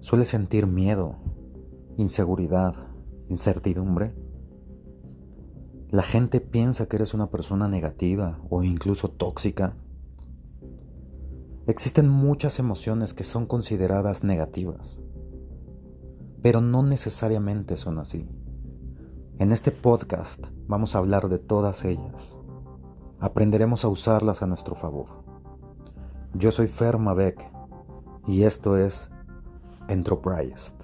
¿Sueles sentir miedo, inseguridad, incertidumbre? La gente piensa que eres una persona negativa o incluso tóxica. Existen muchas emociones que son consideradas negativas, pero no necesariamente son así. En este podcast vamos a hablar de todas ellas. Aprenderemos a usarlas a nuestro favor. Yo soy Fer Beck y esto es Enterprise.